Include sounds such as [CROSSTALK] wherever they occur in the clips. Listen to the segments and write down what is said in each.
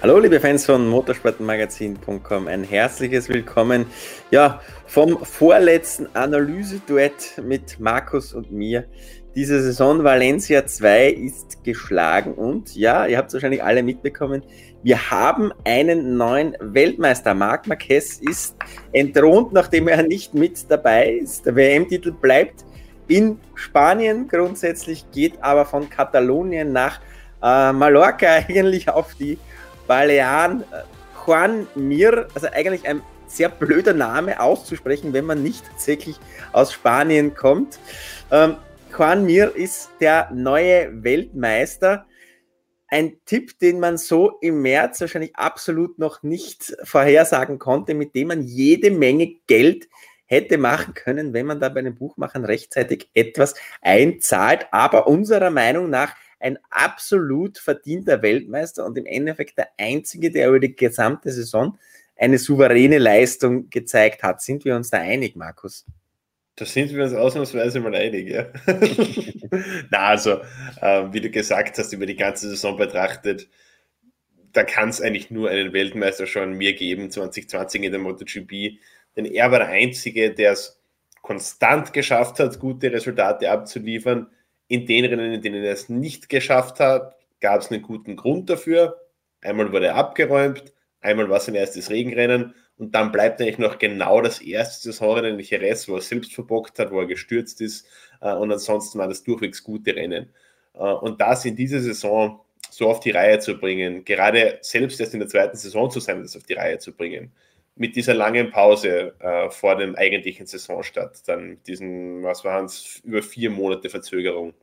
Hallo liebe Fans von motorsportmagazin.com, ein herzliches Willkommen ja, vom vorletzten Analyse-Duett mit Markus und mir. Diese Saison Valencia 2 ist geschlagen und ja, ihr habt es wahrscheinlich alle mitbekommen, wir haben einen neuen Weltmeister. Marc Marquez ist entthront, nachdem er nicht mit dabei ist. Der WM-Titel bleibt in Spanien grundsätzlich, geht aber von Katalonien nach äh, Mallorca [LAUGHS] eigentlich auf die Balearen äh, Juan Mir, also eigentlich ein sehr blöder Name auszusprechen, wenn man nicht tatsächlich aus Spanien kommt. Ähm, Juan Mir ist der neue Weltmeister. Ein Tipp, den man so im März wahrscheinlich absolut noch nicht vorhersagen konnte, mit dem man jede Menge Geld hätte machen können, wenn man da bei den Buchmachern rechtzeitig etwas einzahlt. Aber unserer Meinung nach ein absolut verdienter Weltmeister und im Endeffekt der einzige, der über die gesamte Saison eine souveräne Leistung gezeigt hat. Sind wir uns da einig, Markus? Da sind wir uns ausnahmsweise mal einig, ja. [LAUGHS] Na, also, äh, wie du gesagt hast, über die ganze Saison betrachtet, da kann es eigentlich nur einen Weltmeister schon mir geben, 2020 in der MotoGP. Denn er war der Einzige, der es konstant geschafft hat, gute Resultate abzuliefern in den Rennen, in denen er es nicht geschafft hat, gab es einen guten Grund dafür. Einmal wurde er abgeräumt, einmal war es sein erstes Regenrennen und dann bleibt eigentlich noch genau das erste Saisonrennen in Jerez, wo er selbst verbockt hat, wo er gestürzt ist äh, und ansonsten war das durchwegs gute Rennen. Äh, und das in dieser Saison so auf die Reihe zu bringen, gerade selbst erst in der zweiten Saison zu sein, das auf die Reihe zu bringen, mit dieser langen Pause äh, vor dem eigentlichen Saisonstart, dann mit diesen, was waren es, über vier Monate Verzögerung,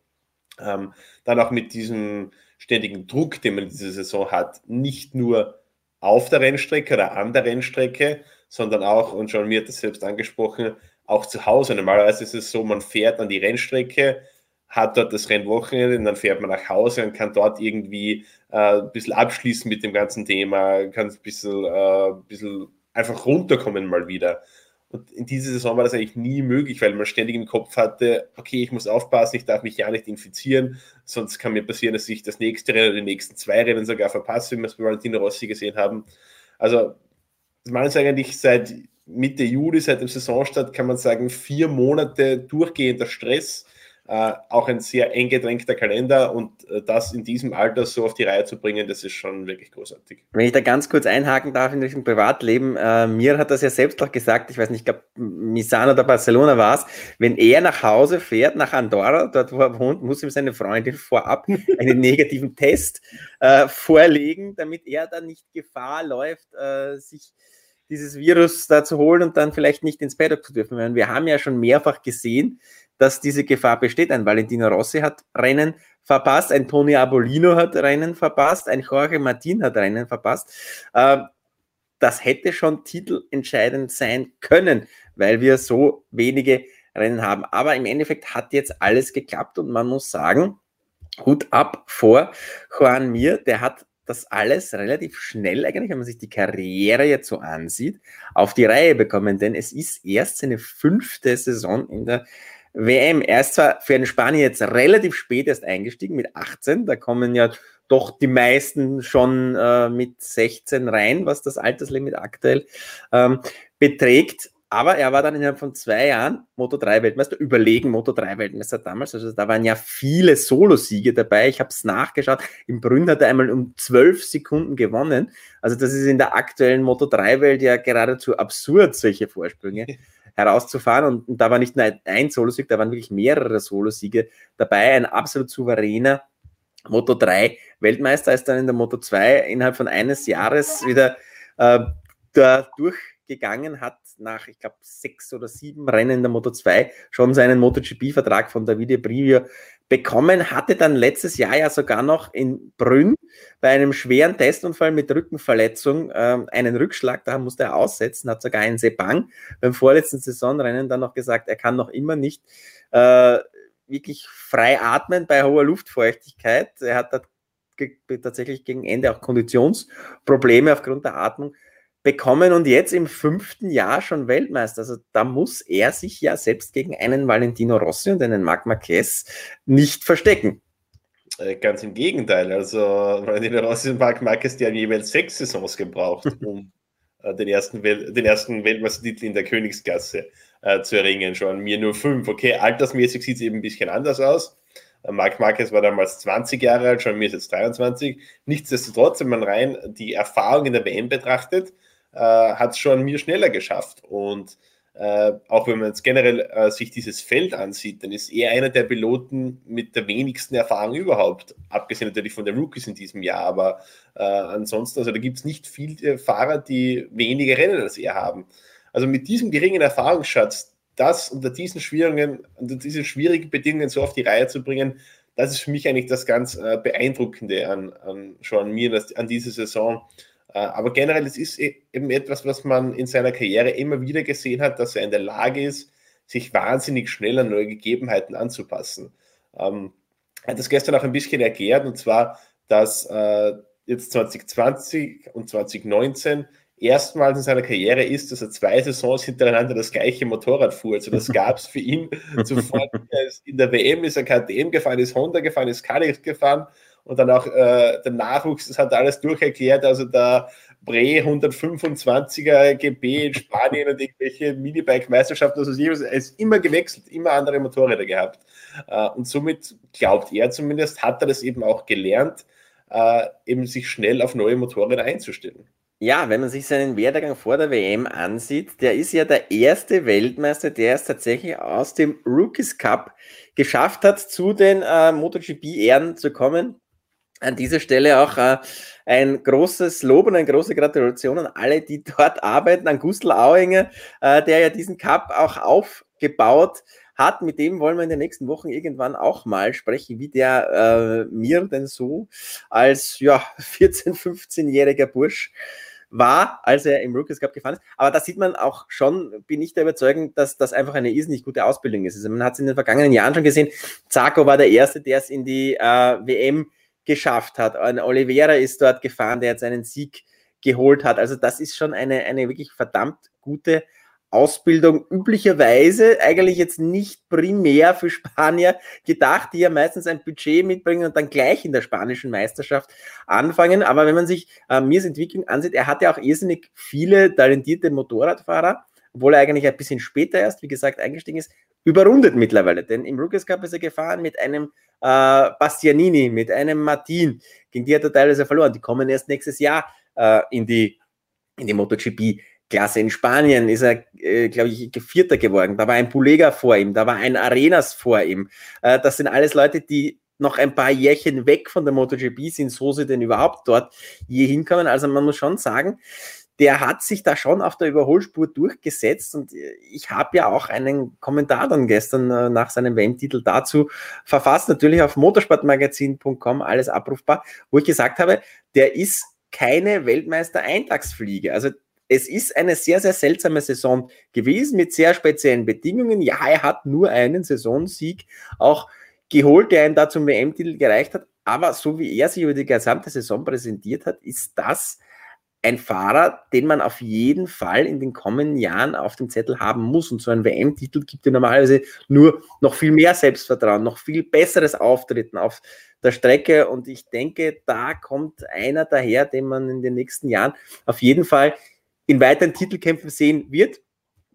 ähm, dann auch mit diesem ständigen Druck, den man diese Saison hat, nicht nur auf der Rennstrecke oder an der Rennstrecke, sondern auch, und schon mir hat das selbst angesprochen, auch zu Hause. Normalerweise ist es so, man fährt an die Rennstrecke, hat dort das Rennwochenende und dann fährt man nach Hause und kann dort irgendwie äh, ein bisschen abschließen mit dem ganzen Thema, kann ein bisschen, äh, ein bisschen einfach runterkommen mal wieder. Und in dieser Saison war das eigentlich nie möglich, weil man ständig im Kopf hatte, okay, ich muss aufpassen, ich darf mich ja nicht infizieren, sonst kann mir passieren, dass ich das nächste Rennen oder die nächsten zwei Rennen sogar verpasse, wie wir es bei Valentino Rossi gesehen haben. Also, machen es eigentlich seit Mitte Juli, seit dem Saisonstart, kann man sagen, vier Monate durchgehender Stress äh, auch ein sehr eng gedrängter Kalender und äh, das in diesem Alter so auf die Reihe zu bringen, das ist schon wirklich großartig. Wenn ich da ganz kurz einhaken darf in diesem Privatleben, äh, mir hat das ja selbst auch gesagt, ich weiß nicht, ich glaube, Misano oder Barcelona war es, wenn er nach Hause fährt, nach Andorra, dort wo er wohnt, muss ihm seine Freundin vorab [LAUGHS] einen negativen Test äh, vorlegen, damit er dann nicht Gefahr läuft, äh, sich dieses Virus da zu holen und dann vielleicht nicht ins Paddock zu dürfen. Wir haben ja schon mehrfach gesehen, dass diese Gefahr besteht. Ein Valentino Rossi hat Rennen verpasst, ein Tony Abolino hat Rennen verpasst, ein Jorge Martin hat Rennen verpasst. Ähm, das hätte schon titelentscheidend sein können, weil wir so wenige Rennen haben. Aber im Endeffekt hat jetzt alles geklappt und man muss sagen, Hut ab vor Juan Mir, der hat das alles relativ schnell eigentlich, wenn man sich die Karriere jetzt so ansieht, auf die Reihe bekommen, denn es ist erst seine fünfte Saison in der WM. Er ist zwar für einen Spanier jetzt relativ spät erst eingestiegen mit 18, da kommen ja doch die meisten schon äh, mit 16 rein, was das Alterslimit aktuell ähm, beträgt. Aber er war dann innerhalb von zwei Jahren Moto 3 Weltmeister, überlegen Moto 3 Weltmeister damals. Also da waren ja viele Solosiege dabei. Ich habe es nachgeschaut. Im Brünn hat er einmal um zwölf Sekunden gewonnen. Also das ist in der aktuellen Moto 3 Welt ja geradezu absurd, solche Vorsprünge [LAUGHS] herauszufahren. Und, da war nicht nur ein Solosieg, da waren wirklich mehrere Solosiege dabei. Ein absolut souveräner Moto 3 Weltmeister ist dann in der Moto 2 innerhalb von eines Jahres wieder äh, da durchgegangen, hat nach, ich glaube, sechs oder sieben Rennen in der Moto 2 schon seinen MotoGP-Vertrag von Davide Brivio bekommen, hatte dann letztes Jahr ja sogar noch in Brünn bei einem schweren Testunfall mit Rückenverletzung äh, einen Rückschlag, da musste er aussetzen, hat sogar einen Sepang beim vorletzten Saisonrennen dann noch gesagt, er kann noch immer nicht äh, wirklich frei atmen bei hoher Luftfeuchtigkeit. Er hat tatsächlich gegen Ende auch Konditionsprobleme aufgrund der Atmung bekommen und jetzt im fünften Jahr schon Weltmeister. Also da muss er sich ja selbst gegen einen Valentino Rossi und einen Marc Marquez nicht verstecken. Äh, ganz im Gegenteil. Also, Valentino Rossi und Marc Marquez, die haben jeweils sechs Saisons gebraucht, [LAUGHS] um äh, den ersten, Wel den ersten Weltmeistertitel in der Königsklasse äh, zu erringen. Schon mir nur fünf. Okay, altersmäßig sieht es eben ein bisschen anders aus. Äh, Marc Marquez war damals 20 Jahre alt, schon mir ist jetzt 23. Nichtsdestotrotz, wenn man rein die Erfahrung in der WM betrachtet, äh, hat es schon mir schneller geschafft. Und äh, auch wenn man jetzt generell äh, sich dieses Feld ansieht, dann ist er einer der Piloten mit der wenigsten Erfahrung überhaupt, abgesehen natürlich von den Rookies in diesem Jahr, aber äh, ansonsten, also da gibt es nicht viele Fahrer, die weniger Rennen als er haben. Also mit diesem geringen Erfahrungsschatz, das unter diesen schwierigen, unter diesen schwierigen Bedingungen so auf die Reihe zu bringen, das ist für mich eigentlich das ganz äh, Beeindruckende an, an Sean Mir, an dieser Saison. Äh, aber generell, es ist e-, eben etwas, was man in seiner Karriere immer wieder gesehen hat, dass er in der Lage ist, sich wahnsinnig schnell an neue Gegebenheiten anzupassen. Ähm, er hat das gestern auch ein bisschen erklärt, und zwar, dass äh, jetzt 2020 und 2019 erstmals in seiner Karriere ist, dass er zwei Saisons hintereinander das gleiche Motorrad fuhr. Also das [LAUGHS] gab es für ihn zuvor. in der WM ist er KTM gefahren, ist Honda gefahren, ist Kalex gefahren und dann auch äh, der Nachwuchs, das hat alles durcherklärt. Also der Bre 125er GB in Spanien und irgendwelche Minibike-Meisterschaften, also er ist immer gewechselt, immer andere Motorräder gehabt. Äh, und somit glaubt er zumindest, hat er das eben auch gelernt, äh, eben sich schnell auf neue Motorräder einzustellen. Ja, wenn man sich seinen Werdegang vor der WM ansieht, der ist ja der erste Weltmeister, der es tatsächlich aus dem Rookies Cup geschafft hat, zu den äh, MotoGP-Ehren zu kommen. An dieser Stelle auch äh, ein großes Lob und eine große Gratulation an alle, die [LAUGHS] dort arbeiten, an Gustl Auinger, äh, der ja diesen Cup auch aufgebaut hat. Mit dem wollen wir in den nächsten Wochen irgendwann auch mal sprechen, wie der äh, mir denn so als ja, [LAUGHS] 14-, 15-jähriger Bursch war, als er im Rookies Cup gefahren ist. Aber da sieht man auch schon, bin ich der Überzeugung, dass das einfach eine irrsinnig gute Ausbildung ist. Also man hat es in den vergangenen Jahren schon gesehen. Zarko war der Erste, der es in die äh, WM geschafft hat. Ein Oliveira ist dort gefahren, der jetzt einen Sieg geholt hat. Also das ist schon eine, eine wirklich verdammt gute Ausbildung üblicherweise eigentlich jetzt nicht primär für Spanier gedacht, die ja meistens ein Budget mitbringen und dann gleich in der spanischen Meisterschaft anfangen. Aber wenn man sich äh, Mirs Entwicklung ansieht, er hat ja auch irrsinnig viele talentierte Motorradfahrer, obwohl er eigentlich ein bisschen später erst, wie gesagt, eingestiegen ist, überrundet mittlerweile. Denn im Rookies Cup ist er gefahren mit einem äh, Bastianini, mit einem Martin, gegen die hat er teilweise verloren. Die kommen erst nächstes Jahr äh, in die in die MotoGP Klasse. In Spanien ist er, äh, glaube ich, Vierter geworden. Da war ein Pulega vor ihm, da war ein Arenas vor ihm. Äh, das sind alles Leute, die noch ein paar Jährchen weg von der MotoGP sind, so sie denn überhaupt dort je hinkommen. Also man muss schon sagen, der hat sich da schon auf der Überholspur durchgesetzt und ich habe ja auch einen Kommentar dann gestern äh, nach seinem WM-Titel dazu verfasst, natürlich auf motorsportmagazin.com, alles abrufbar, wo ich gesagt habe, der ist keine Weltmeister-Eintagsfliege. Also es ist eine sehr, sehr seltsame Saison gewesen mit sehr speziellen Bedingungen. Ja, er hat nur einen Saisonsieg auch geholt, der ihn da zum WM-Titel gereicht hat. Aber so wie er sich über die gesamte Saison präsentiert hat, ist das ein Fahrer, den man auf jeden Fall in den kommenden Jahren auf dem Zettel haben muss. Und so ein WM-Titel gibt dir normalerweise nur noch viel mehr Selbstvertrauen, noch viel besseres Auftreten auf der Strecke. Und ich denke, da kommt einer daher, den man in den nächsten Jahren auf jeden Fall in weiteren Titelkämpfen sehen wird.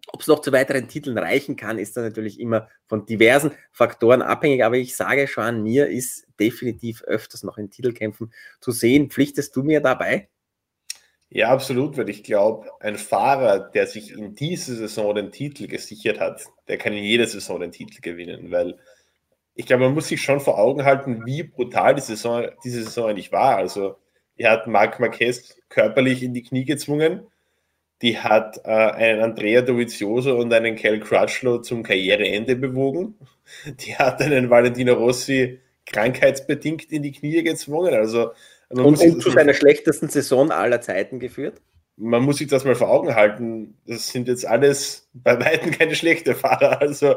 Ob es noch zu weiteren Titeln reichen kann, ist dann natürlich immer von diversen Faktoren abhängig. Aber ich sage schon, mir ist definitiv öfters noch in Titelkämpfen zu sehen. Pflichtest du mir dabei? Ja, absolut, weil ich glaube, ein Fahrer, der sich in dieser Saison den Titel gesichert hat, der kann in jeder Saison den Titel gewinnen, weil ich glaube, man muss sich schon vor Augen halten, wie brutal die Saison, diese Saison eigentlich war. Also, er hat Marc Marquez körperlich in die Knie gezwungen die hat äh, einen Andrea Dovizioso und einen Cal Crutchlow zum Karriereende bewogen. Die hat einen Valentino Rossi krankheitsbedingt in die Knie gezwungen. Also, und, und zu seiner schlechtesten Saison aller Zeiten geführt? Man muss sich das mal vor Augen halten. Das sind jetzt alles bei Weitem keine schlechten Fahrer. Also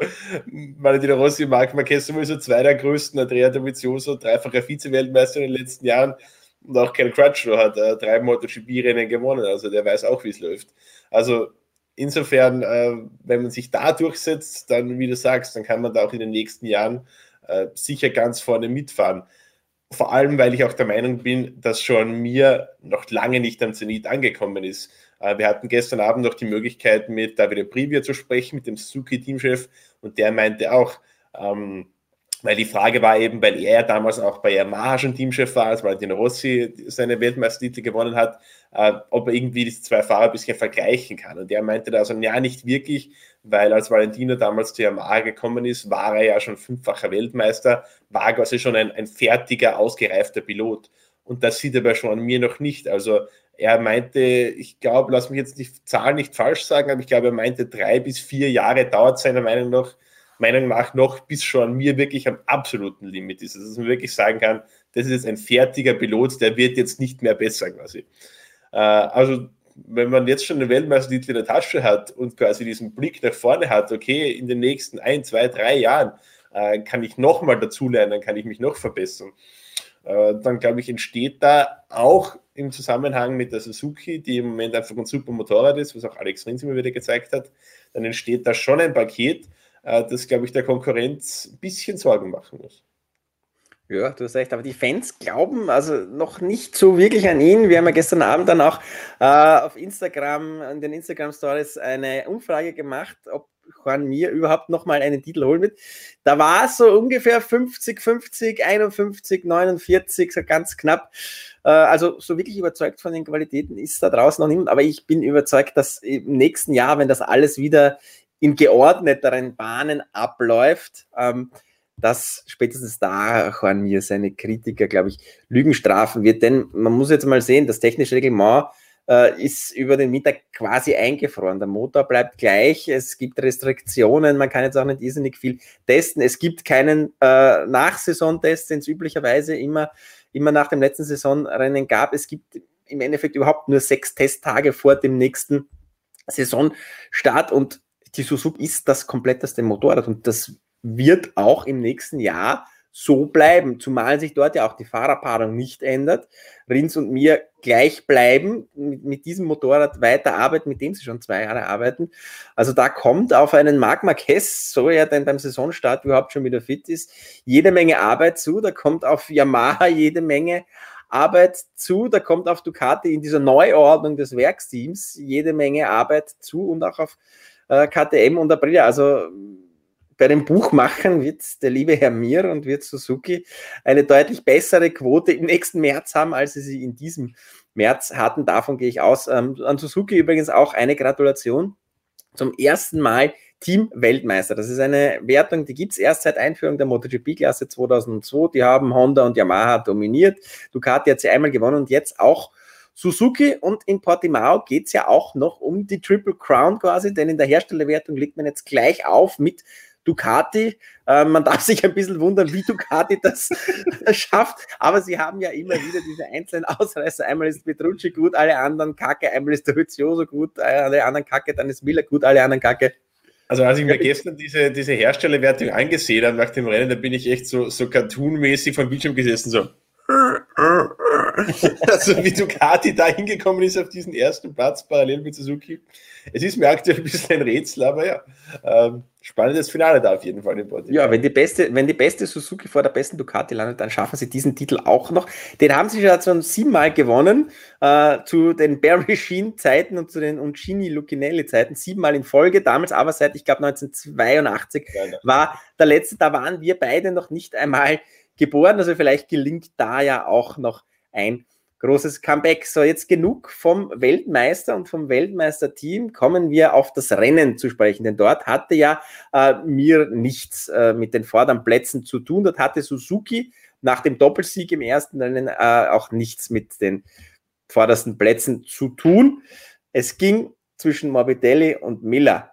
Valentino Rossi, Marc Marquez sowieso zwei der größten, Andrea Dovizioso, dreifacher Vize-Weltmeister in den letzten Jahren und auch Ken Crutchlow hat äh, drei MotoGP-Rennen gewonnen, also der weiß auch, wie es läuft. Also insofern, äh, wenn man sich da durchsetzt, dann, wie du sagst, dann kann man da auch in den nächsten Jahren äh, sicher ganz vorne mitfahren. Vor allem, weil ich auch der Meinung bin, dass Sean Mir noch lange nicht am Zenit angekommen ist. Äh, wir hatten gestern Abend noch die Möglichkeit, mit Davide Privia zu sprechen, mit dem Suzuki-Teamchef, und der meinte auch, ähm, weil die Frage war eben, weil er damals auch bei Yamaha schon Teamchef war, als Valentino Rossi seine Weltmeistertitel gewonnen hat, äh, ob er irgendwie diese zwei Fahrer ein bisschen vergleichen kann. Und er meinte da also, ja, nicht wirklich, weil als Valentino damals zu Yamaha gekommen ist, war er ja schon fünffacher Weltmeister, war quasi schon ein, ein fertiger, ausgereifter Pilot. Und das sieht er bei schon an mir noch nicht. Also er meinte, ich glaube, lass mich jetzt die Zahl nicht falsch sagen, aber ich glaube, er meinte, drei bis vier Jahre dauert seiner Meinung nach Meinung nach noch bis schon mir wirklich am absoluten Limit ist. Also, dass man wirklich sagen kann, das ist jetzt ein fertiger Pilot, der wird jetzt nicht mehr besser quasi. Äh, also wenn man jetzt schon einen Weltmeistertitel in der Tasche hat und quasi diesen Blick nach vorne hat, okay, in den nächsten ein, zwei, drei Jahren äh, kann ich nochmal dazulernen, kann ich mich noch verbessern, äh, dann glaube ich, entsteht da auch im Zusammenhang mit der Suzuki, die im Moment einfach ein super Motorrad ist, was auch Alex Rins immer wieder gezeigt hat, dann entsteht da schon ein Paket, äh, das, glaube ich, der Konkurrenz ein bisschen Sorgen machen muss. Ja, du hast recht, aber die Fans glauben also noch nicht so wirklich an ihn. Wir haben ja gestern Abend dann auch äh, auf Instagram, in den Instagram Stories eine Umfrage gemacht, ob Juan Mir überhaupt nochmal einen Titel holen wird. Da war es so ungefähr 50, 50, 51, 49, so ganz knapp. Äh, also so wirklich überzeugt von den Qualitäten ist da draußen noch niemand, aber ich bin überzeugt, dass im nächsten Jahr, wenn das alles wieder in geordneteren Bahnen abläuft, ähm, dass spätestens da Juan Mir seine Kritiker, glaube ich, Lügen strafen wird. Denn man muss jetzt mal sehen, das technische Reglement äh, ist über den Mittag quasi eingefroren. Der Motor bleibt gleich, es gibt Restriktionen, man kann jetzt auch nicht irrsinnig viel testen. Es gibt keinen äh, Nachsaisontest, den es üblicherweise immer, immer nach dem letzten Saisonrennen gab. Es gibt im Endeffekt überhaupt nur sechs Testtage vor dem nächsten Saisonstart und die Suzuki ist das kompletteste Motorrad und das wird auch im nächsten Jahr so bleiben, zumal sich dort ja auch die Fahrerpaarung nicht ändert. Rins und mir gleich bleiben, mit, mit diesem Motorrad weiterarbeiten, mit dem sie schon zwei Jahre arbeiten. Also da kommt auf einen Marc Marquez, so er denn beim Saisonstart überhaupt schon wieder fit ist, jede Menge Arbeit zu. Da kommt auf Yamaha jede Menge Arbeit zu. Da kommt auf Ducati in dieser Neuordnung des Werksteams jede Menge Arbeit zu und auch auf äh, KTM und Aprilia. Also bei den Buchmachern wird der liebe Herr Mir und wird Suzuki eine deutlich bessere Quote im nächsten März haben, als sie sie in diesem März hatten. Davon gehe ich aus. Ähm, an Suzuki übrigens auch eine Gratulation zum ersten Mal Team-Weltmeister. Das ist eine Wertung, die gibt es erst seit Einführung der MotoGP-Klasse 2002. Die haben Honda und Yamaha dominiert. Ducati hat sie einmal gewonnen und jetzt auch Suzuki und in Portimao geht es ja auch noch um die Triple Crown quasi, denn in der Herstellerwertung liegt man jetzt gleich auf mit Ducati. Äh, man darf sich ein bisschen wundern, wie Ducati das [LAUGHS] schafft, aber sie haben ja immer wieder diese einzelnen Ausreißer. Einmal ist Petrucci gut, alle anderen kacke, einmal ist der Huzioso gut, alle anderen kacke, dann ist Miller gut, alle anderen kacke. Also als ich mir gestern diese, diese Herstellerwertung angesehen habe nach dem Rennen, da bin ich echt so, so cartoonmäßig vom Bildschirm gesessen, so [LAUGHS] also wie Ducati da hingekommen ist auf diesen ersten Platz parallel mit Suzuki. Es ist mir aktuell ein bisschen ein Rätsel, aber ja, ähm, spannendes Finale da auf jeden Fall im Portugal. Ja, wenn die, beste, wenn die beste Suzuki vor der besten Ducati landet, dann schaffen sie diesen Titel auch noch. Den haben sie schon siebenmal gewonnen, äh, zu den Bear Machine Zeiten und zu den Uncini Lucinelli Zeiten, siebenmal in Folge, damals aber seit, ich glaube 1982 ja, war der letzte, da waren wir beide noch nicht einmal geboren. Also vielleicht gelingt da ja auch noch ein großes Comeback. So, jetzt genug vom Weltmeister und vom Weltmeisterteam. Kommen wir auf das Rennen zu sprechen, denn dort hatte ja äh, mir nichts äh, mit den Vorderplätzen zu tun. Dort hatte Suzuki nach dem Doppelsieg im ersten Rennen äh, auch nichts mit den vordersten Plätzen zu tun. Es ging zwischen Morbidelli und Miller.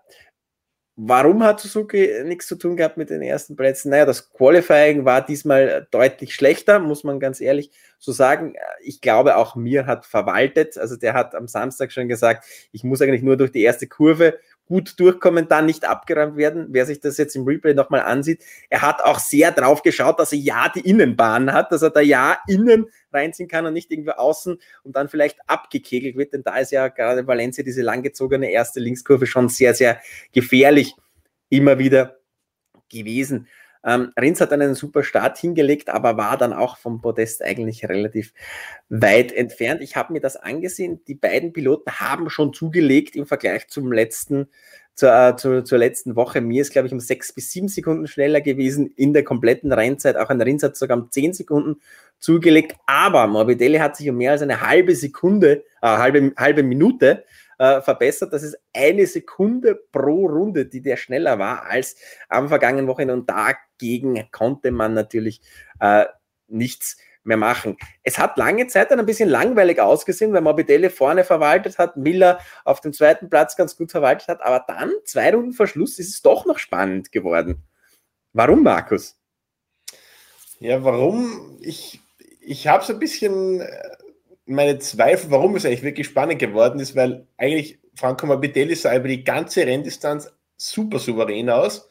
Warum hat Suzuki nichts zu tun gehabt mit den ersten Plätzen? Naja, das Qualifying war diesmal deutlich schlechter, muss man ganz ehrlich so sagen. Ich glaube, auch mir hat verwaltet. Also der hat am Samstag schon gesagt, ich muss eigentlich nur durch die erste Kurve gut durchkommen, dann nicht abgeräumt werden. Wer sich das jetzt im Replay nochmal ansieht, er hat auch sehr drauf geschaut, dass er ja die Innenbahn hat, dass er da ja innen reinziehen kann und nicht irgendwo außen und dann vielleicht abgekegelt wird, denn da ist ja gerade Valencia diese langgezogene erste Linkskurve schon sehr, sehr gefährlich immer wieder gewesen. Ähm, Rins hat einen super Start hingelegt, aber war dann auch vom Podest eigentlich relativ weit entfernt. Ich habe mir das angesehen. Die beiden Piloten haben schon zugelegt im Vergleich zum letzten zur, äh, zur, zur letzten Woche. Mir ist, glaube ich, um sechs bis sieben Sekunden schneller gewesen in der kompletten Rennzeit. Auch ein Rins hat sogar um zehn Sekunden zugelegt. Aber Morbidelli hat sich um mehr als eine halbe Sekunde, äh, halbe, halbe Minute äh, verbessert. Das ist eine Sekunde pro Runde, die der schneller war als am vergangenen Wochenende. Und dagegen konnte man natürlich äh, nichts mehr machen. Es hat lange Zeit dann ein bisschen langweilig ausgesehen, weil Morbidelli vorne verwaltet hat, Miller auf dem zweiten Platz ganz gut verwaltet hat, aber dann, zwei Runden Verschluss, ist es doch noch spannend geworden. Warum, Markus? Ja, warum? Ich, ich habe so ein bisschen äh, meine Zweifel, warum es eigentlich wirklich spannend geworden ist, weil eigentlich Franco Morbidelli sah über die ganze Renndistanz super souverän aus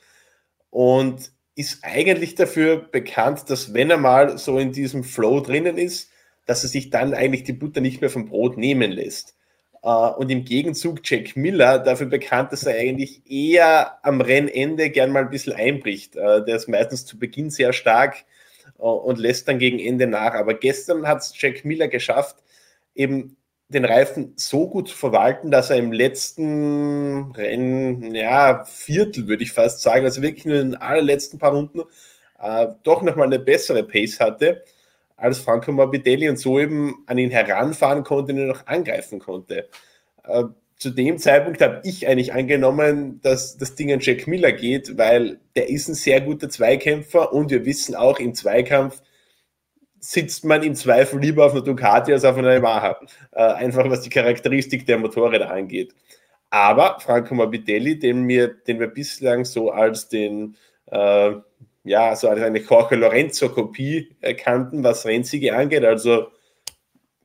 und ist eigentlich dafür bekannt, dass wenn er mal so in diesem Flow drinnen ist, dass er sich dann eigentlich die Butter nicht mehr vom Brot nehmen lässt. Äh, und im Gegenzug Jack Miller dafür bekannt, dass er eigentlich eher am Rennende gern mal ein bisschen einbricht. Äh, der ist meistens zu Beginn sehr stark und lässt dann gegen Ende nach. Aber gestern hat es Jack Miller geschafft, eben den Reifen so gut zu verwalten, dass er im letzten Rennen, ja, Viertel würde ich fast sagen, also wirklich nur in den allerletzten paar Runden, äh, doch nochmal eine bessere Pace hatte als Franco Morbidelli und so eben an ihn heranfahren konnte und ihn noch angreifen konnte. Äh, zu dem Zeitpunkt habe ich eigentlich angenommen, dass das Ding an Jack Miller geht, weil der ist ein sehr guter Zweikämpfer und wir wissen auch im Zweikampf, sitzt man im Zweifel lieber auf einer Ducati als auf einer Yamaha. Äh, einfach was die Charakteristik der Motorräder angeht. Aber Franco Morbidelli, den wir, den wir bislang so als den, äh, ja, so als eine Jorge Lorenzo-Kopie kannten, was Rennsiege angeht, also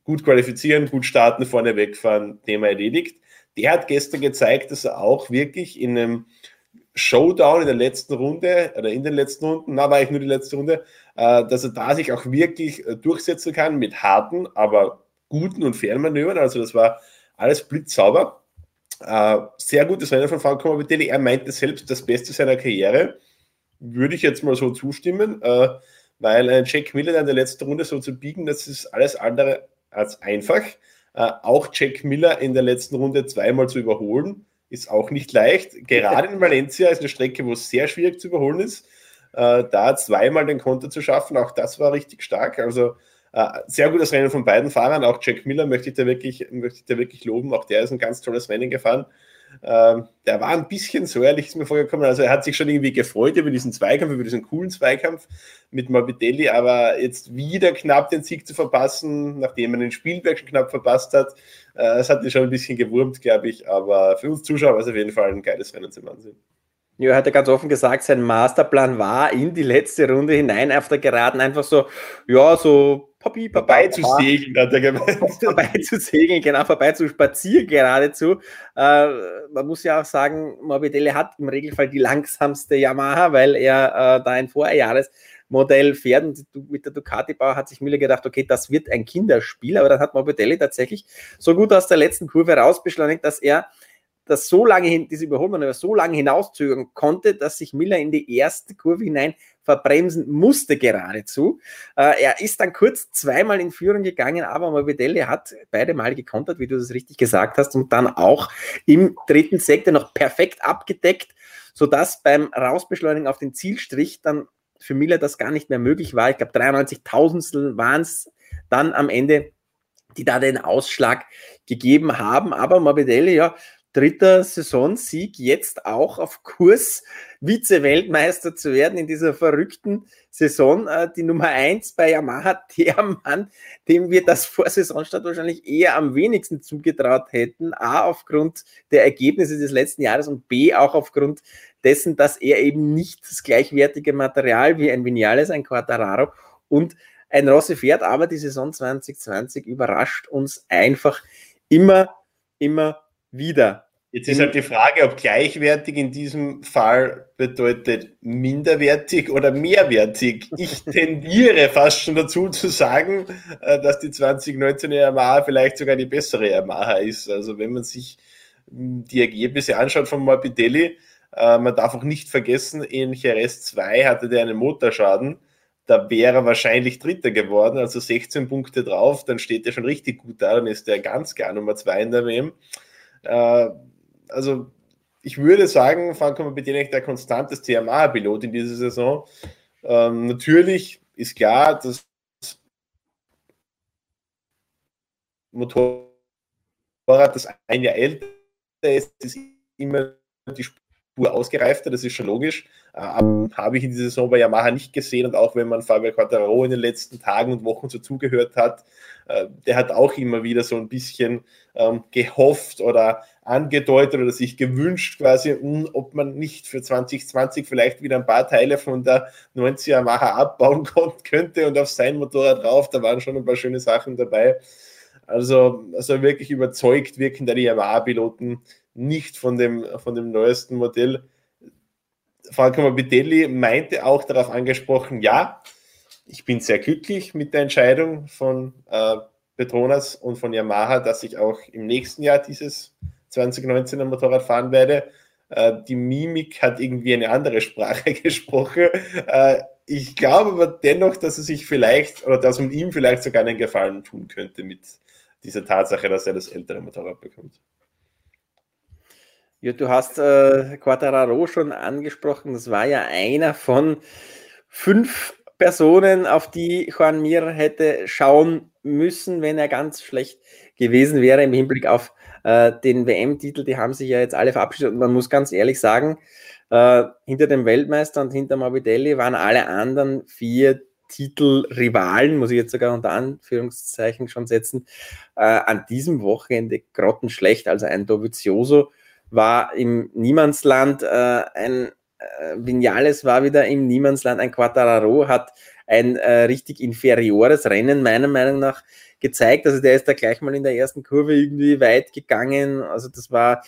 gut qualifizieren, gut starten, vorne wegfahren, Thema erledigt. Der hat gestern gezeigt, dass er auch wirklich in einem Showdown in der letzten Runde oder in den letzten Runden, na, war ich nur die letzte Runde, äh, dass er da sich auch wirklich äh, durchsetzen kann mit harten, aber guten und fairen Manövern. Also das war alles blitzsauber. Äh, sehr gutes Rennen von Franco Morbidelli. Er meinte selbst das Beste seiner Karriere. Würde ich jetzt mal so zustimmen, weil ein Jack Miller in der letzten Runde so zu biegen, das ist alles andere als einfach. Äh, auch Jack Miller in der letzten Runde zweimal zu überholen ist auch nicht leicht. Gerade in Valencia ist eine Strecke, wo es sehr schwierig zu überholen ist. Äh, da zweimal den Konter zu schaffen, auch das war richtig stark. Also äh, sehr gutes Rennen von beiden Fahrern. Auch Jack Miller möchte ich da wirklich, möchte ich da wirklich loben. Auch der ist ein ganz tolles Rennen gefahren. Ähm, der war ein bisschen so ehrlich, ist mir vorgekommen. Also er hat sich schon irgendwie gefreut über diesen Zweikampf, über diesen coolen Zweikampf mit Morbidelli, aber jetzt wieder knapp den Sieg zu verpassen, nachdem er den Spielberg schon knapp verpasst hat, äh, das hat ihn schon ein bisschen gewurmt, glaube ich. Aber für uns Zuschauer war es auf jeden Fall ein geiles Rennen zum Ansehen. Ja, er hat ja ganz offen gesagt, sein Masterplan war in die letzte Runde hinein auf der Geraden einfach so, ja, so Papi, vorbei zu segeln, hat er gemeint. [LAUGHS] Vorbei zu segeln, genau, vorbei zu spazieren geradezu. Äh, man muss ja auch sagen, Morbidelli hat im Regelfall die langsamste Yamaha, weil er äh, da ein Vorjahresmodell fährt und mit der Ducati-Bauer hat sich Miller gedacht, okay, das wird ein Kinderspiel, aber dann hat Morbidelli tatsächlich so gut aus der letzten Kurve rausbeschleunigt, dass er das so lange hin, diese Überholmanöver so lange hinauszögern konnte, dass sich Miller in die erste Kurve hinein verbremsen musste geradezu. Äh, er ist dann kurz zweimal in Führung gegangen, aber Morbidelli hat beide Mal gekontert, wie du das richtig gesagt hast, und dann auch im dritten Sektor noch perfekt abgedeckt, sodass beim Rausbeschleunigen auf den Zielstrich dann für Miller das gar nicht mehr möglich war. Ich glaube, 93 Tausendstel waren es dann am Ende, die da den Ausschlag gegeben haben. Aber Morbidelli, ja, dritter Saisonsieg, jetzt auch auf Kurs, Vize-Weltmeister zu werden in dieser verrückten Saison. Äh, die Nummer eins bei Yamaha, der Mann, dem wir das vor Saisonstart wahrscheinlich eher am wenigsten zugetraut hätten. A, aufgrund der Ergebnisse des letzten Jahres und B, auch aufgrund dessen, dass er eben nicht das gleichwertige Material wie ein Vinales, ein Quattararo und ein Rossi fährt, aber die Saison 2020 überrascht uns einfach immer, immer wieder. Jetzt ist halt die Frage, ob gleichwertig in diesem Fall bedeutet minderwertig oder mehrwertig. Ich [LAUGHS] tendiere fast schon dazu zu sagen, äh, dass die 2019er Yamaha vielleicht sogar die bessere Yamaha ist. Also wenn man sich hm, die Ergebnisse anschaut von Morbidelli, Äh, man darf auch nicht vergessen, in Jerez 2 hatte der einen Motorschaden. Da wäre er wahrscheinlich Dritter geworden, also 16 Punkte drauf, dann steht er schon richtig gut da, dann ist er ganz klar Nummer 2 in der WM. Also ich würde sagen, Franco Morbidelli der konstanteste Yamaha-Pilot in dieser Saison. Ähm, natürlich ist klar, dass Motorrad, das ein Jahr älter ist, ist immer die Spur ausgereifter, das ist schon logisch. Ähm, Habe ich in dieser Saison bei Yamaha nicht gesehen und auch wenn man Fabio Quattararo in den letzten Tagen und Wochen so zugehört hat, äh, der hat auch immer wieder so ein bisschen ähm, gehofft oder angedeutet oder sich gewünscht, quasi, hm, ob man nicht für 2020 vielleicht wieder ein paar Teile von der 90er Yamaha abbauen [LAUGHS] könnte und auf sein Motorrad drauf. Da waren schon ein paar schöne Sachen dabei. Also, also wirklich überzeugt wirken da die Yamaha-Piloten nicht von dem, von dem neuesten Modell. Franco Morbidelli meinte auch darauf angesprochen, ja, ich bin sehr glücklich mit der Entscheidung von äh, Petronas und von Yamaha, dass ich auch im nächsten Jahr dieses 2019er Motorrad fahren werde. Äh, die Mimik hat irgendwie eine andere Sprache [LAUGHS] gesprochen. Äh, ich glaube aber dennoch, dass er sich vielleicht oder dass man ihm vielleicht sogar einen Gefallen tun könnte mit dieser Tatsache, dass er das ältere Motorrad bekommt. Ja, du hast äh, Quattararo schon angesprochen. Das war ja einer von fünf Personen, auf die Juan Mir hätte schauen müssen, wenn er ganz schlecht gewesen wäre im Hinblick auf äh, den WM-Titel. Die haben sich ja jetzt alle verabschiedet und man muss ganz ehrlich sagen, äh, hinter dem Weltmeister und hinter Morbidelli waren alle anderen vier Titelrivalen, muss ich jetzt sogar unter Anführungszeichen schon setzen, äh, an diesem Wochenende grottenschlecht. Also ein Dovizioso war im Niemandsland, äh, ein äh, Vinales war wieder im Niemandsland, ein Quattararo hat ein äh, richtig inferiores Rennen meiner Meinung nach gezeigt. Also der ist da gleich mal in der ersten Kurve irgendwie weit gegangen. Also das war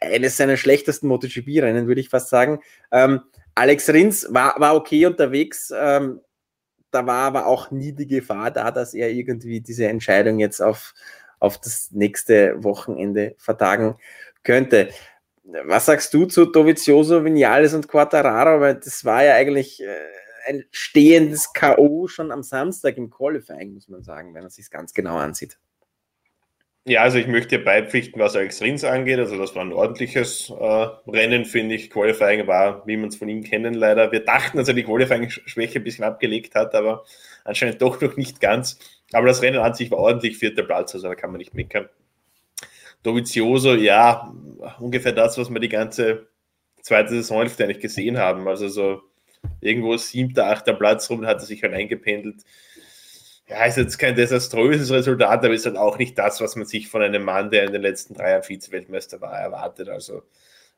eines seiner schlechtesten MotoGP-Rennen, würde ich fast sagen. Ähm, Alex Rins war, war okay unterwegs. Ähm, da war aber auch nie die Gefahr da, dass er irgendwie diese Entscheidung jetzt auf, auf das nächste Wochenende vertagen könnte. Was sagst du zu Dovizioso, Vinales und Quattararo? Weil das war ja eigentlich äh, ein stehendes K.O. schon am Samstag im Qualifying, muss man sagen, wenn man sich ganz genau ansieht. Ja, also ich möchte beipflichten, was Alex Rins angeht. Also das war ein ordentliches äh, Rennen, finde ich. Qualifying war, wie man es von ihm kennen, leider. Wir dachten, dass er die Qualifying-Schwäche ein bisschen abgelegt hat, aber anscheinend doch noch nicht ganz. Aber das Rennen an sich war ordentlich, vierter Platz, also da kann man nicht meckern. Dovizioso, ja, ungefähr das, was wir die ganze zweite Saisonhälfte eigentlich gesehen haben. Also so irgendwo siebter, achter Platz rum hat er sich halt eingependelt ja, ist jetzt kein desaströses Resultat, aber ist halt auch nicht das, was man sich von einem Mann, der in den letzten drei Jahren Vize-Weltmeister war, erwartet. Also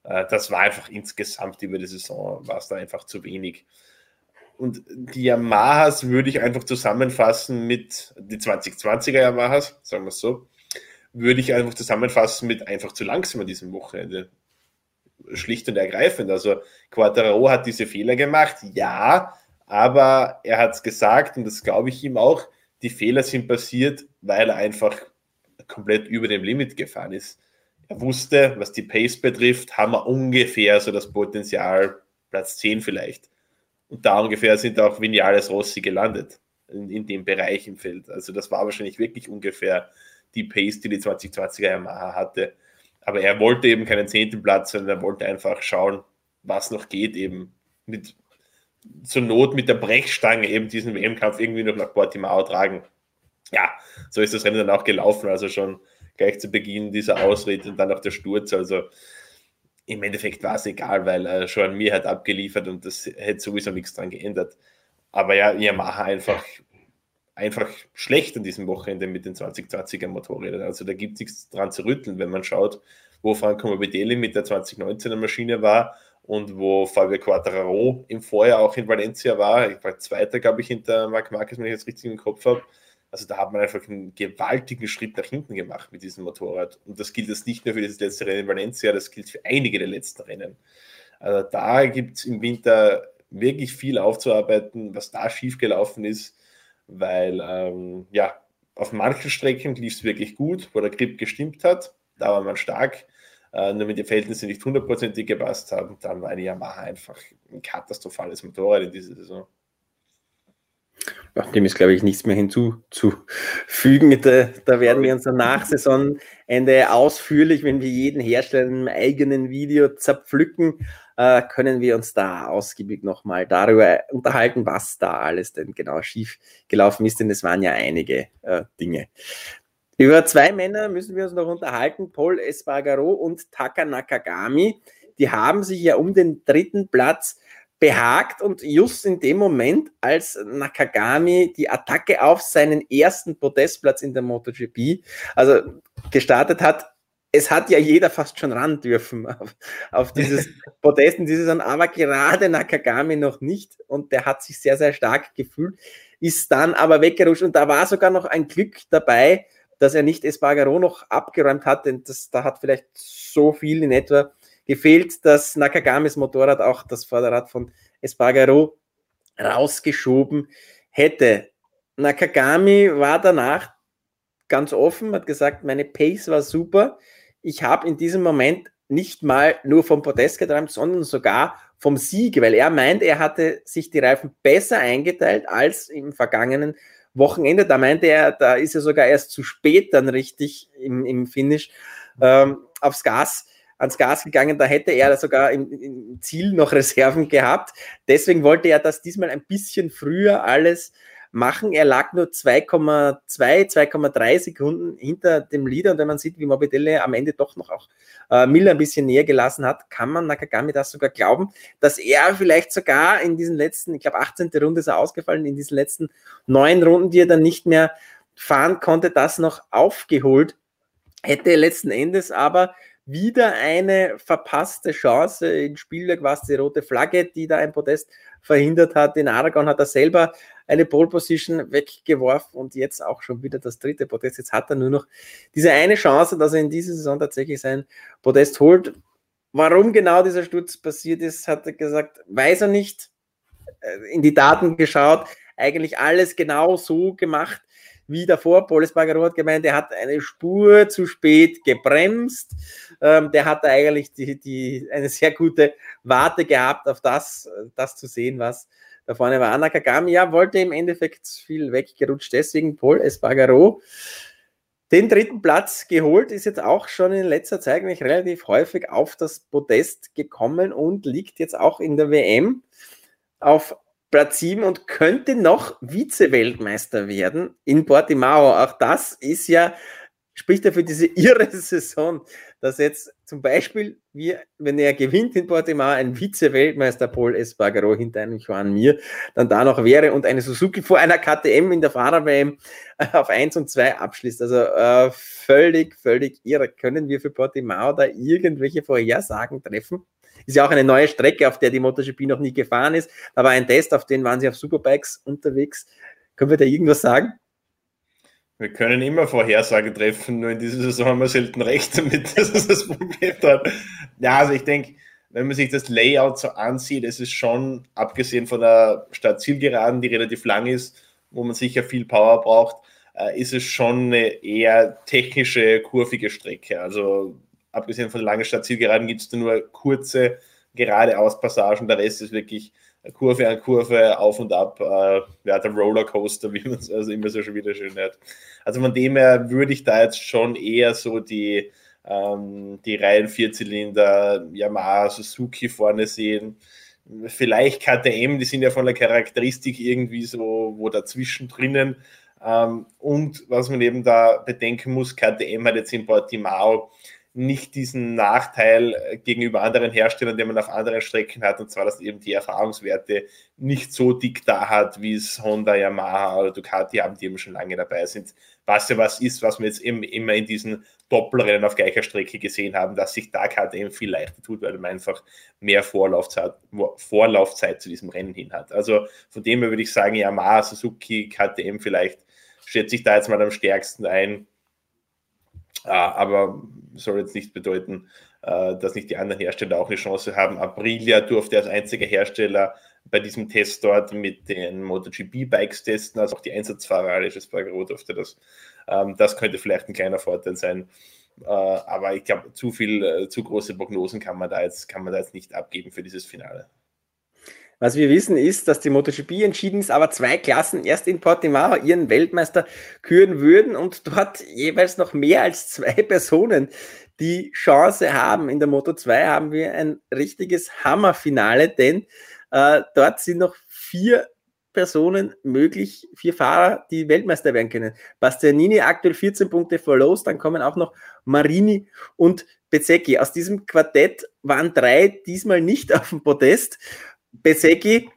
äh, das war einfach insgesamt über die Saison, war es da einfach zu wenig. Und die Yamahas würde ich einfach zusammenfassen mit, die 2020er Yamahas, sagen wir es so, würde ich einfach zusammenfassen mit einfach zu langsam an diesem Wochenende. Schlicht und ergreifend. Also Quattaro hat diese Fehler gemacht, ja, aber er hat es gesagt und das glaube ich ihm auch, die Fehler sind passiert, weil er einfach komplett über dem Limit gefahren ist. Er wusste, was die Pace betrifft, haben wir ungefähr so das Potenzial, Platz 10 vielleicht. Und da ungefähr sind auch Vinales Rossi gelandet, in, in dem Bereich im Feld. Also das war wahrscheinlich wirklich ungefähr die Pace, die die 2020er Yamaha hatte. Aber er wollte eben keinen zehnten Platz, sondern er wollte einfach schauen, was noch geht, eben mit zur Not mit der Brechstange eben diesen WM-Kampf irgendwie noch nach Portimao tragen. Ja, so ist das Rennen dann auch gelaufen, also schon gleich zu Beginn dieser Ausritt und dann auch der Sturz. Also im Endeffekt war es egal, weil äh, schon mir hat abgeliefert und das hätte sowieso nichts dran geändert. Aber ja, Yamaha einfach, einfach schlecht an diesem Wochenende mit den 2020er Motorrädern. Also da gibt es nichts dran zu rütteln, wenn man schaut, wo Franco Morbidelli mit der 2019er Maschine war und wo Fabio Quattararo im Vorjahr auch in Valencia war. Ich war Zweiter, glaube ich, hinter Marc Marquez, wenn ich jetzt richtig im Kopf habe. Also da hat man einfach einen gewaltigen Schritt nach hinten gemacht mit diesem Motorrad. Und das gilt jetzt nicht nur für das letzte Rennen in Valencia, das gilt für einige der letzten Rennen. Also da gibt es im Winter wirklich viel aufzuarbeiten, was da schiefgelaufen ist, weil ähm, ja, auf manchen Strecken lief es wirklich gut, wo der Grip gestimmt hat, da war man stark. äh, nur wenn die Verhältnisse nicht hundertprozentig gepasst haben, dann war eine Yamaha einfach ein katastrophales Motorrad in dieser Saison. Dem ist, glaube ich, nichts mehr hinzuzufügen. Da, da werden wir uns dann nach Saisonende ausführlich, wenn wir jeden Hersteller im eigenen Video zerpflücken, äh, können wir uns da ausgiebig nochmal darüber unterhalten, was da alles denn genau schief gelaufen ist, denn es waren ja einige äh, Dinge. Über zwei Männer müssen wir uns noch unterhalten, Paul Espargaro und Taka Nakagami. Die haben sich ja um den dritten Platz behagt und just in dem Moment, als Nakagami die Attacke auf seinen ersten Podestplatz in der MotoGP, also gestartet hat, es hat ja jeder fast schon ran dürfen [LAUGHS] auf, auf dieses [LAUGHS] Podest in dieses aber gerade Nakagami noch nicht und der hat sich sehr, sehr stark gefühlt, ist dann aber weggerutscht und da war sogar noch ein Glück dabei, dass er nicht Espargaro noch abgeräumt hat, denn das, da hat vielleicht so viel in etwa gefehlt, dass Nakagamis Motorrad auch das Vorderrad von Espargaro rausgeschoben hätte. Nakagami war danach ganz offen, hat gesagt, meine Pace war super. Ich habe in diesem Moment nicht mal nur vom Podest geträumt, sondern sogar vom Sieg, weil er meint, er hatte sich die Reifen besser eingeteilt als im vergangenen Wochenende. Da meinte er, da ist er sogar erst zu spät dann richtig im, im Finish ähm, aufs Gas ans Gas gegangen, da hätte er sogar im, im, Ziel noch [LAUGHS] Reserven gehabt. Deswegen wollte er das diesmal ein bisschen früher alles machen. Er lag nur 2,2, 2,3 Sekunden hinter dem Leader. Und wenn man sieht, wie Morbidelli am Ende doch noch auch äh, Miller ein bisschen näher gelassen hat, kann man Nakagami das sogar glauben, dass er vielleicht sogar in diesen letzten, ich glaube 18. Runde ist er ausgefallen, in diesen letzten neun Runden, die er dann nicht mehr fahren konnte, das noch aufgeholt hätte letzten Endes aber wieder eine verpasste Chance. In Spielberg war es die rote Flagge, die da ein Podest verhindert hat. In Aragon hat er selber eine Pole Position weggeworfen und jetzt auch schon wieder das dritte Podest. Jetzt hat er nur noch diese eine Chance, dass er in dieser Saison tatsächlich sein Podest holt. Warum genau dieser Sturz passiert ist, hat er gesagt, weiß er nicht. Äh, in die Daten geschaut, eigentlich alles genau so gemacht, wie davor. Paul Espargaro hat gemeint, er hat eine Spur zu spät gebremst. Ähm, der hat eigentlich die, die, eine sehr gute Warte gehabt, auf das, das zu sehen, was da vorne war. Anna Kagami, ja, wollte im Endeffekt viel weggerutscht. Deswegen Paul Espargaro den dritten Platz geholt, ist jetzt auch schon in letzter Zeit eigentlich relativ häufig auf das Podest gekommen und liegt jetzt auch in der WM auf Platz 7 und könnte noch Vize-Weltmeister werden in Portimao. Auch das ist ja, spricht ja für diese [LAUGHS] irre Saison, dass jetzt zum Beispiel, wir, wenn er gewinnt in Portimao, ein Vize-Weltmeister Paul Espargaro hinter einem Juan Mir dann da noch wäre und eine Suzuki vor einer KTM in der Fahrer-WM [LAUGHS] auf 1 und 2 abschließt. Also äh, völlig, völlig irre. Können wir für Portimao da irgendwelche Vorhersagen treffen? Ist ja auch eine neue Strecke, auf der die MotoGP noch nie gefahren ist. Da war ein Test, auf den waren sie auf Superbikes unterwegs. Können wir da irgendwas sagen? Wir können immer Vorhersagen treffen, nur in dieser Saison haben wir selten recht damit. [LAUGHS] Das ist das Problem dort. Ja, also ich denke, wenn man sich das Layout so ansieht, es ist schon, abgesehen von der Stadtzielgeraden, die relativ lang ist, wo man sicher viel Power braucht, äh, ist es schon eine eher technische, kurvige Strecke. Also abgesehen von langen Stadtzielgeraden gibt es da nur kurze geradeaus-Passagen. Der Rest ist wirklich Kurve an Kurve, auf und ab. Äh, ja, der Rollercoaster, [LAUGHS] wie man es also immer so schon wieder schön hört. Also von dem her würde ich da jetzt schon eher so die, ähm, die Reihen Vierzylinder, Yamaha, Suzuki vorne sehen. Vielleicht KTM, die sind ja von der Charakteristik irgendwie so, wo dazwischen drinnen. Ähm, und was man eben da bedenken muss, KTM hat jetzt in Portimao nicht diesen Nachteil äh, gegenüber anderen Herstellern, den man auf anderen Strecken hat, und zwar, dass eben die Erfahrungswerte nicht so dick da hat, wie es Honda, Yamaha oder Ducati haben, die eben schon lange dabei sind. Was ja was ist, was wir jetzt eben immer in diesen Doppelrennen auf gleicher Strecke gesehen haben, dass sich da KTM viel leichter tut, weil man einfach mehr Vorlaufzeit, Vorlaufzeit zu diesem Rennen hin hat. Also von dem her würde ich sagen, Yamaha, Suzuki, KTM vielleicht schätze ich da jetzt mal am stärksten ein aber soll jetzt nicht bedeuten, äh, dass nicht die anderen Hersteller auch eine Chance haben. Aprilia durfte als einziger Hersteller bei diesem Test dort mit den MotoGP-Bikes testen, also auch die Einsatzfahrer, Alex Spargaro durfte das. Ähm, das könnte vielleicht ein kleiner Vorteil sein. Äh, aber ich glaube, zu viel, äh, zu große Prognosen kann man da jetzt, kann man da jetzt nicht abgeben für dieses Finale. Was wir wissen ist, dass die MotoGP entschieden ist, aber zwei Klassen erst in Portimao ihren Weltmeister küren würden und dort jeweils noch mehr als zwei [LAUGHS] Personen die Chance haben. In der Moto 2 haben wir ein richtiges Hammerfinale, denn äh, dort sind noch vier Personen möglich, vier Fahrer, die Weltmeister werden können. Bastianini aktuell 14 Punkte vor Los, dann kommen auch noch Marini und Bezecchi. Aus diesem Quartett waren drei diesmal nicht [LAUGHS] auf dem Podest. Bezecchi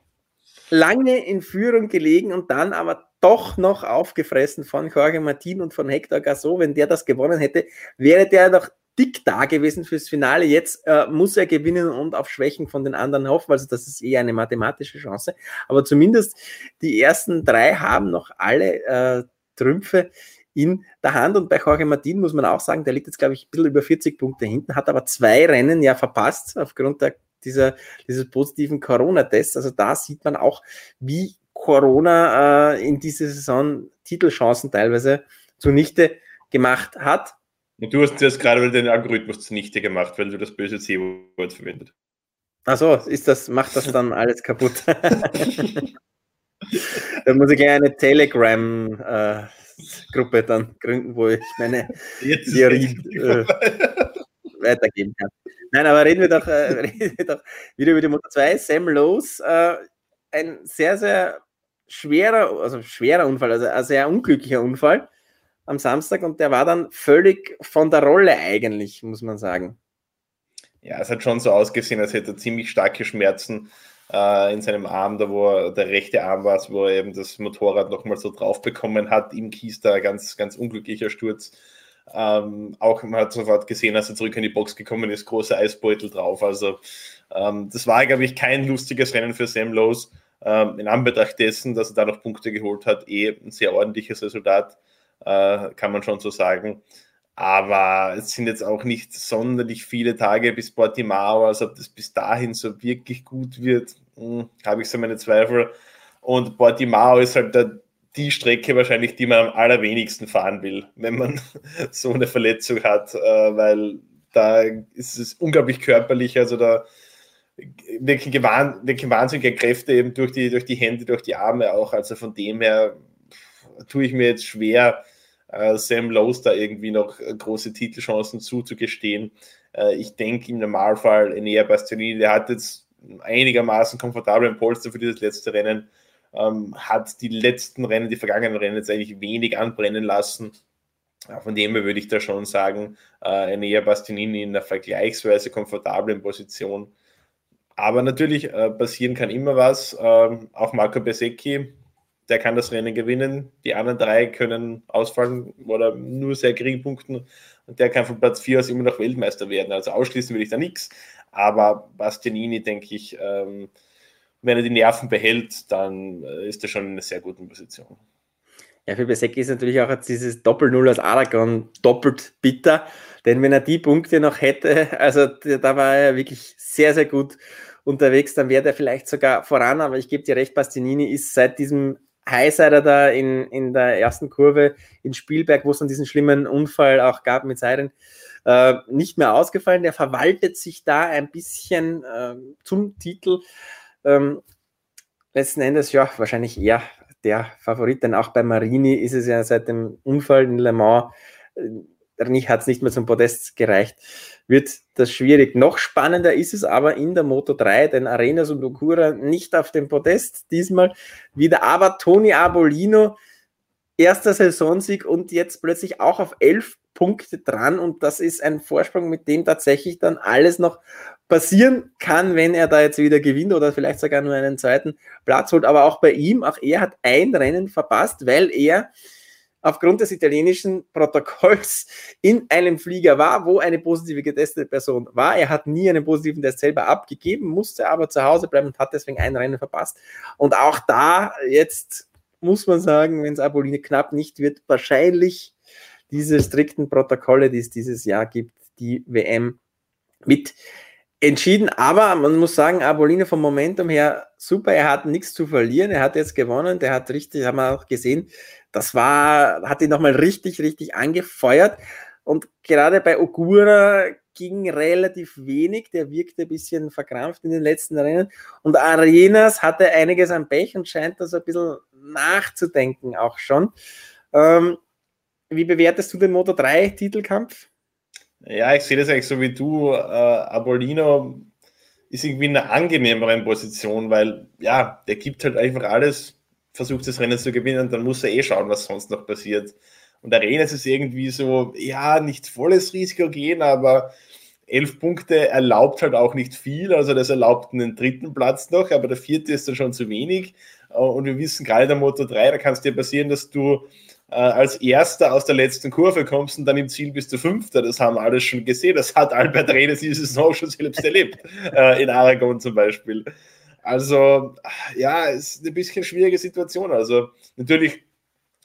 lange in Führung gelegen und dann aber doch noch aufgefressen von Jorge Martin und von Hector Gasol. Wenn der das gewonnen hätte, wäre der noch dick da gewesen fürs Finale. Jetzt äh, muss er gewinnen und auf Schwächen von den anderen hoffen. Also das ist eher eine mathematische Chance. Aber zumindest die ersten drei haben noch alle äh, Trümpfe in der Hand. Und bei Jorge Martin muss man auch sagen, der liegt jetzt, glaube ich, ein bisschen über 40 Punkte hinten, hat aber zwei Rennen ja verpasst aufgrund der, dieser, dieses positiven Corona-Tests. Also da sieht man auch, wie Corona äh, in dieser Saison Titelchancen teilweise zunichte gemacht hat. Und du hast jetzt gerade den Algorithmus zunichte gemacht, weil du das böse C-Wort verwendet. Achso, ist das, macht das dann alles kaputt. [LAUGHS] dann muss ich gleich eine Telegram-Gruppe äh, dann gründen, wo ich meine Theorie äh, weitergeben kann. Nein, aber reden wir doch, äh, [LAUGHS] reden wir doch wieder über die Motor 2. Sam Lowe's, äh, ein sehr, sehr schwerer, also schwerer Unfall, also ein sehr unglücklicher Unfall am Samstag und der war dann völlig von der Rolle eigentlich, muss man sagen. Ja, es hat schon so ausgesehen, als hätte er ziemlich starke Schmerzen äh, in seinem Arm, da wo er, der rechte Arm war, wo er eben das Motorrad nochmal so drauf bekommen hat. Im Kies da ganz, ganz unglücklicher Sturz. Ähm, auch man hat sofort gesehen, als er zurück in die Box gekommen ist, großer Eisbeutel drauf. Also ähm, das war, glaube ich, kein lustiges Rennen für Sam Lowe. Ähm, in Anbetracht dessen, dass er da noch Punkte geholt hat, eh ein sehr ordentliches Resultat äh, kann man schon so sagen. Aber es sind jetzt auch nicht sonderlich viele Tage bis Portimao, also ob das bis dahin so wirklich gut wird, hm, habe ich so meine Zweifel. Und Portimao ist halt der, die Strecke wahrscheinlich, die man am allerwenigsten fahren will, wenn man [LAUGHS] so eine Verletzung hat, äh, weil da ist es unglaublich körperlich, also da wirken, wirken wahnsinnige Kräfte eben durch die, durch die Hände, durch die Arme auch. Also von dem her tue ich mir jetzt schwer, äh, Sam Lowe da irgendwie noch äh, große Titelchancen zuzugestehen. Ich denke im Normalfall Enea Bastianini, der hat jetzt einigermaßen komfortablen Polster für dieses letzte Rennen, ähm, hat die letzten Rennen, die vergangenen Rennen jetzt eigentlich wenig anbrennen lassen. Von dem her würde ich da schon sagen, äh, Enea Bastianini in einer vergleichsweise komfortablen Position. Aber natürlich, äh, passieren kann immer was. Ähm, auch Marco Besecchi der kann das Rennen gewinnen. Die anderen drei können ausfallen oder nur sehr gering punkten und der kann von Platz 4 aus immer noch Weltmeister werden. Also ausschließen will ich da nichts. Aber Bastianini, denke ich, ähm, wenn er die Nerven behält, dann äh, ist er schon in einer sehr guten Position. Ja, für Besecki ist natürlich auch dieses Doppel-Null aus Aragon doppelt bitter, denn wenn er die Punkte noch hätte, [LAUGHS] also da war er wirklich sehr, sehr gut unterwegs, dann wäre er vielleicht sogar voran, aber ich gebe dir recht, Bastianini ist seit diesem Highsider da in, in der ersten Kurve in Spielberg, wo es dann diesen schlimmen Unfall auch gab mit Siren, äh, nicht mehr ausgefallen. Der verwaltet sich da ein bisschen äh, zum Titel. Ähm, letzten Endes, ja, wahrscheinlich eher der Favorit, denn auch bei Marini ist es ja seit dem Unfall in Le Mans, äh, hat es nicht mehr zum Podest gereicht. Wird das schwierig. Noch spannender ist es aber in der Moto 3, denn Arenas und Okura nicht auf dem Podest diesmal. Wieder, aber Toni Abolino, erster Saisonsieg und jetzt plötzlich auch auf elf Punkte dran. Und das ist ein Vorsprung, mit dem tatsächlich dann alles noch passieren kann, wenn er da jetzt wieder gewinnt oder vielleicht sogar nur einen zweiten Platz holt. Aber auch bei ihm, auch er hat ein Rennen verpasst, weil er aufgrund des italienischen Protokolls in einem Flieger war, wo eine positive getestete Person war. Er hat nie einen positiven Test selber abgegeben, musste aber zu Hause bleiben und hat deswegen ein Rennen verpasst. Und auch da jetzt muss man sagen, wenn es Apoline knapp nicht wird, wahrscheinlich diese strikten Protokolle, die es dieses Jahr gibt, die WM mit entschieden. Aber man muss sagen, Apoline vom Momentum her super. Er hat nichts zu verlieren. Er hat jetzt gewonnen. Der hat richtig, haben wir auch gesehen, das war, hat ihn nochmal richtig, richtig angefeuert. Und gerade bei Ogura ging relativ wenig, der wirkte ein bisschen verkrampft in den letzten Rennen. Und Arenas hatte einiges an Pech und scheint das ein bisschen nachzudenken auch schon. Ähm, wie bewertest du den Moto 3 Titelkampf? Ja, ich sehe das eigentlich so wie du. Äh, Abolino ist irgendwie in einer angenehmeren Position, weil ja, der gibt halt einfach alles, versucht das Rennen zu gewinnen, dann muss er eh schauen, was sonst noch passiert. Und Arenas ist irgendwie so, ja, nicht volles Risiko gehen, aber elf Punkte erlaubt halt auch nicht viel. Also das erlaubt einen dritten Platz noch, aber der vierte ist dann schon zu wenig. Und wir wissen gerade der Motor 3, da kann es dir passieren, dass du äh, als Erster aus der letzten Kurve kommst und dann im Ziel bist du Fünfter. Das haben alle schon gesehen. Das hat Albert Renes diese Saison schon selbst erlebt, äh, in Aragon zum Beispiel. Also, ja, ist eine bisschen schwierige Situation. Also, natürlich,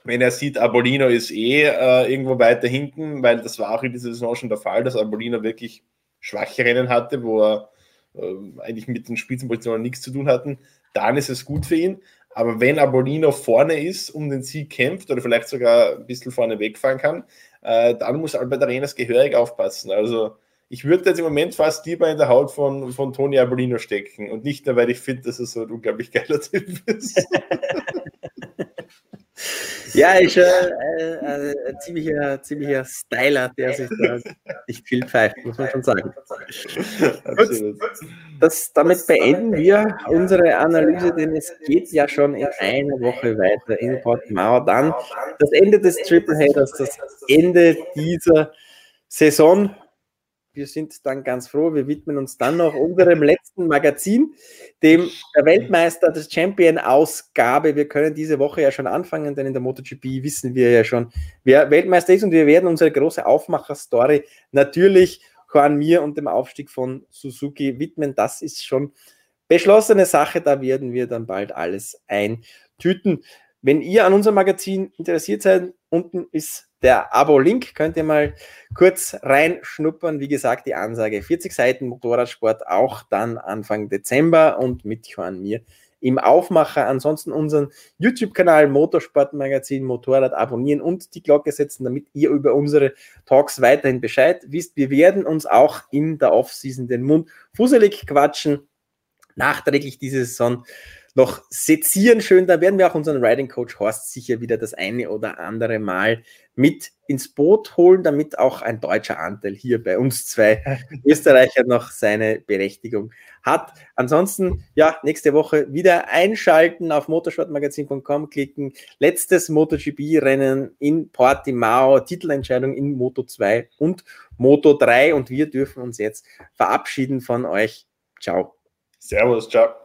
wenn er sieht, Abolino ist eh äh, irgendwo weiter hinten, weil das war auch in dieser Saison schon der Fall, dass Abolino wirklich schwache Rennen hatte, wo er äh, eigentlich mit den Spitzenpositionen nichts zu tun hatten, dann ist es gut für ihn. Aber wenn Abolino vorne ist, um den Sieg kämpft oder vielleicht sogar ein bisschen vorne wegfahren kann, äh, dann muss Albert Arenas gehörig aufpassen. Also ich würde jetzt im Moment fast lieber in der Haut von, von Tony Abolino stecken und nicht nur, weil ich finde, dass er so ein unglaublich geiler Typ ist. [LAUGHS] Ja, ist äh, äh, ein ziemlicher, ziemlicher Styler, der sich da nicht viel pfeift, muss man schon sagen. Gut, das, damit beenden wir unsere Analyse, denn es geht ja schon in einer Woche weiter in Portimao. Dann das Ende des Triple Headers, das Ende dieser Saison wir sind dann ganz froh. Wir widmen uns dann noch unserem letzten Magazin, dem Weltmeister des Champion-Ausgabe. Wir können diese Woche ja schon anfangen, denn in der MotoGP wissen wir ja schon, wer Weltmeister ist und wir werden unsere große Aufmacher-Story natürlich Juan Mir und dem Aufstieg von Suzuki widmen. Das ist schon beschlossene Sache. Da werden wir dann bald alles eintüten. Wenn ihr an unserem Magazin interessiert seid, unten ist der Abo-Link. Könnt ihr mal kurz reinschnuppern. Wie gesagt, die Ansage 40 Seiten Motorradsport auch dann Anfang Dezember und mit Johann mir im Aufmacher. Ansonsten unseren YouTube-Kanal Motorsportmagazin Motorrad abonnieren und die Glocke setzen, damit ihr über unsere Talks weiterhin Bescheid wisst. Wir werden uns auch in der Offseason den Mund fusselig quatschen. Nachträglich diese Saison noch sezieren schön. Da werden wir auch unseren Riding Coach Horst sicher wieder das eine oder andere Mal mit ins Boot holen, damit auch ein deutscher Anteil hier bei uns zwei [LAUGHS] Österreicher noch seine Berechtigung hat. Ansonsten, ja, nächste Woche wieder einschalten, auf motorsportmagazin.com klicken. Letztes MotoGP-Rennen in Portimao, Titelentscheidung in Moto 2 und Moto 3 und wir dürfen uns jetzt verabschieden von euch. Ciao. Servus, ciao.